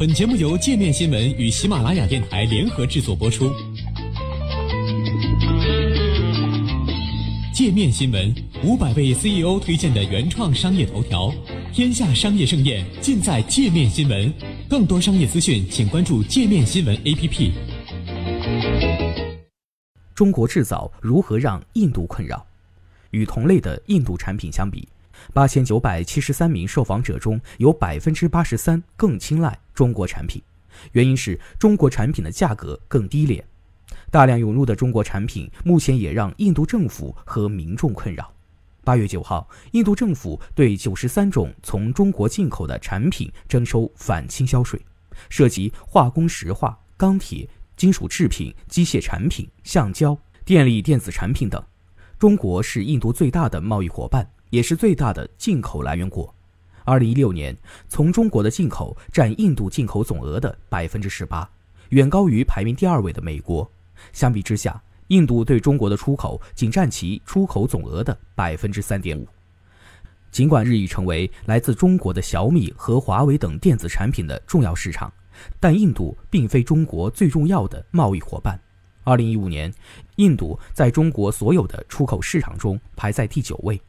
本节目由界面新闻与喜马拉雅电台联合制作播出。界面新闻五百位 CEO 推荐的原创商业头条，天下商业盛宴尽在界面新闻。更多商业资讯，请关注界面新闻 APP。中国制造如何让印度困扰？与同类的印度产品相比，八千九百七十三名受访者中有百分之八十三更青睐中国产品，原因是中国产品的价格更低廉。大量涌入的中国产品，目前也让印度政府和民众困扰。八月九号，印度政府对九十三种从中国进口的产品征收反倾销税，涉及化工、石化、钢铁、金属制品、机械产品、橡胶、电力电子产品等。中国是印度最大的贸易伙伴，也是最大的进口来源国。二零一六年，从中国的进口占印度进口总额的百分之十八，远高于排名第二位的美国。相比之下，印度对中国的出口仅占其出口总额的百分之三点五。尽管日益成为来自中国的小米和华为等电子产品的重要市场，但印度并非中国最重要的贸易伙伴。二零一五年，印度在中国所有的出口市场中排在第九位，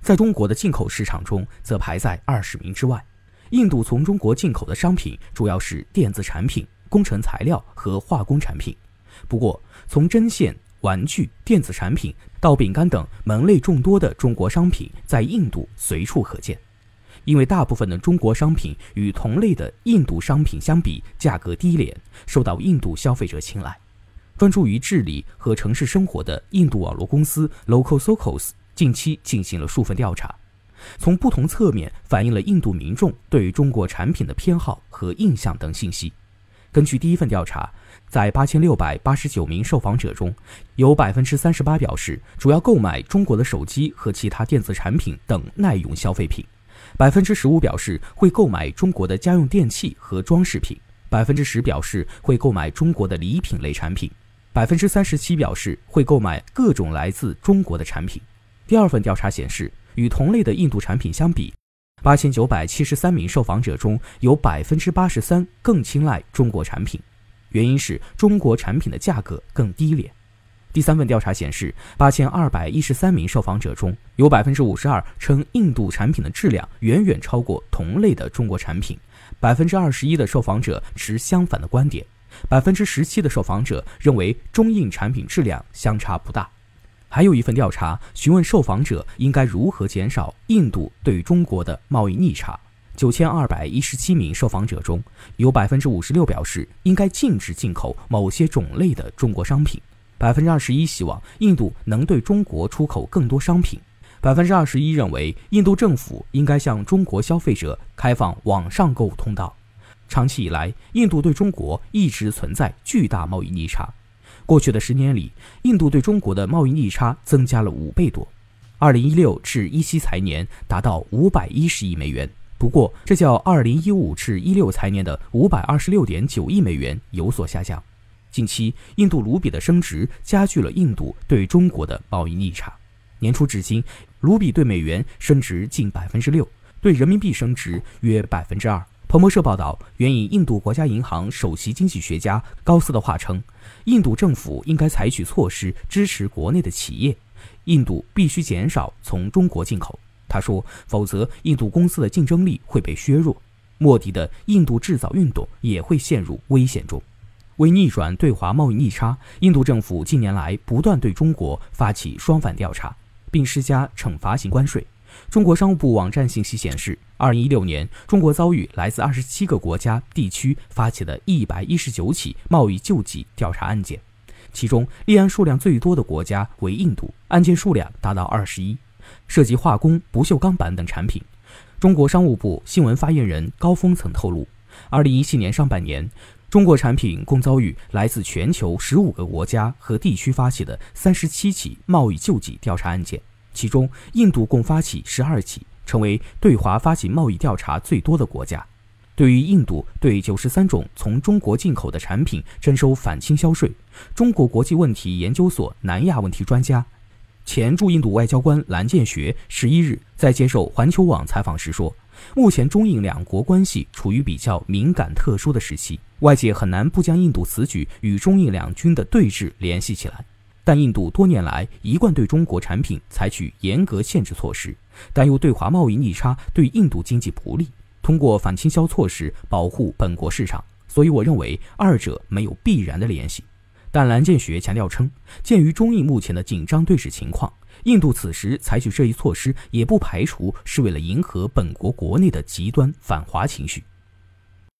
在中国的进口市场中则排在二十名之外。印度从中国进口的商品主要是电子产品、工程材料和化工产品。不过，从针线、玩具、电子产品到饼干等门类众多的中国商品，在印度随处可见。因为大部分的中国商品与同类的印度商品相比，价格低廉，受到印度消费者青睐。专注于治理和城市生活的印度网络公司 Local Socos 近期进行了数份调查，从不同侧面反映了印度民众对于中国产品的偏好和印象等信息。根据第一份调查。在八千六百八十九名受访者中，有百分之三十八表示主要购买中国的手机和其他电子产品等耐用消费品，百分之十五表示会购买中国的家用电器和装饰品，百分之十表示会购买中国的礼品类产品，百分之三十七表示会购买各种来自中国的产品。第二份调查显示，与同类的印度产品相比，八千九百七十三名受访者中有百分之八十三更青睐中国产品。原因是中国产品的价格更低廉。第三份调查显示，八千二百一十三名受访者中有百分之五十二称印度产品的质量远远超过同类的中国产品，百分之二十一的受访者持相反的观点，百分之十七的受访者认为中印产品质量相差不大。还有一份调查询问受访者应该如何减少印度对中国的贸易逆差。九千二百一十七名受访者中，有百分之五十六表示应该禁止进口某些种类的中国商品，百分之二十一希望印度能对中国出口更多商品，百分之二十一认为印度政府应该向中国消费者开放网上购物通道。长期以来，印度对中国一直存在巨大贸易逆差。过去的十年里，印度对中国的贸易逆差增加了五倍多，二零一六至一七财年达到五百一十亿美元。不过，这较二零一五至一六财年的五百二十六点九亿美元有所下降。近期，印度卢比的升值加剧了印度对中国的贸易逆差。年初至今，卢比对美元升值近百分之六，对人民币升值约百分之二。彭博社报道，援引印度国家银行首席经济学家高斯的话称，印度政府应该采取措施支持国内的企业，印度必须减少从中国进口。他说：“否则，印度公司的竞争力会被削弱，莫迪的印度制造运动也会陷入危险中。”为逆转对华贸易逆差，印度政府近年来不断对中国发起双反调查，并施加惩罚性关税。中国商务部网站信息显示，2016年，中国遭遇来自27个国家地区发起的119起贸易救济调查案件，其中立案数量最多的国家为印度，案件数量达到21。涉及化工、不锈钢板等产品。中国商务部新闻发言人高峰曾透露，二零一七年上半年，中国产品共遭遇来自全球十五个国家和地区发起的三十七起贸易救济调查案件，其中印度共发起十二起，成为对华发起贸易调查最多的国家。对于印度对九十三种从中国进口的产品征收反倾销税，中国国际问题研究所南亚问题专家。前驻印度外交官蓝建学十一日在接受环球网采访时说：“目前中印两国关系处于比较敏感特殊的时期，外界很难不将印度此举与中印两军的对峙联系起来。但印度多年来一贯对中国产品采取严格限制措施，担忧对华贸易逆差对印度经济不利，通过反倾销措施保护本国市场。所以，我认为二者没有必然的联系。但蓝建学强调称，鉴于中印目前的紧张对峙情况，印度此时采取这一措施，也不排除是为了迎合本国国内的极端反华情绪。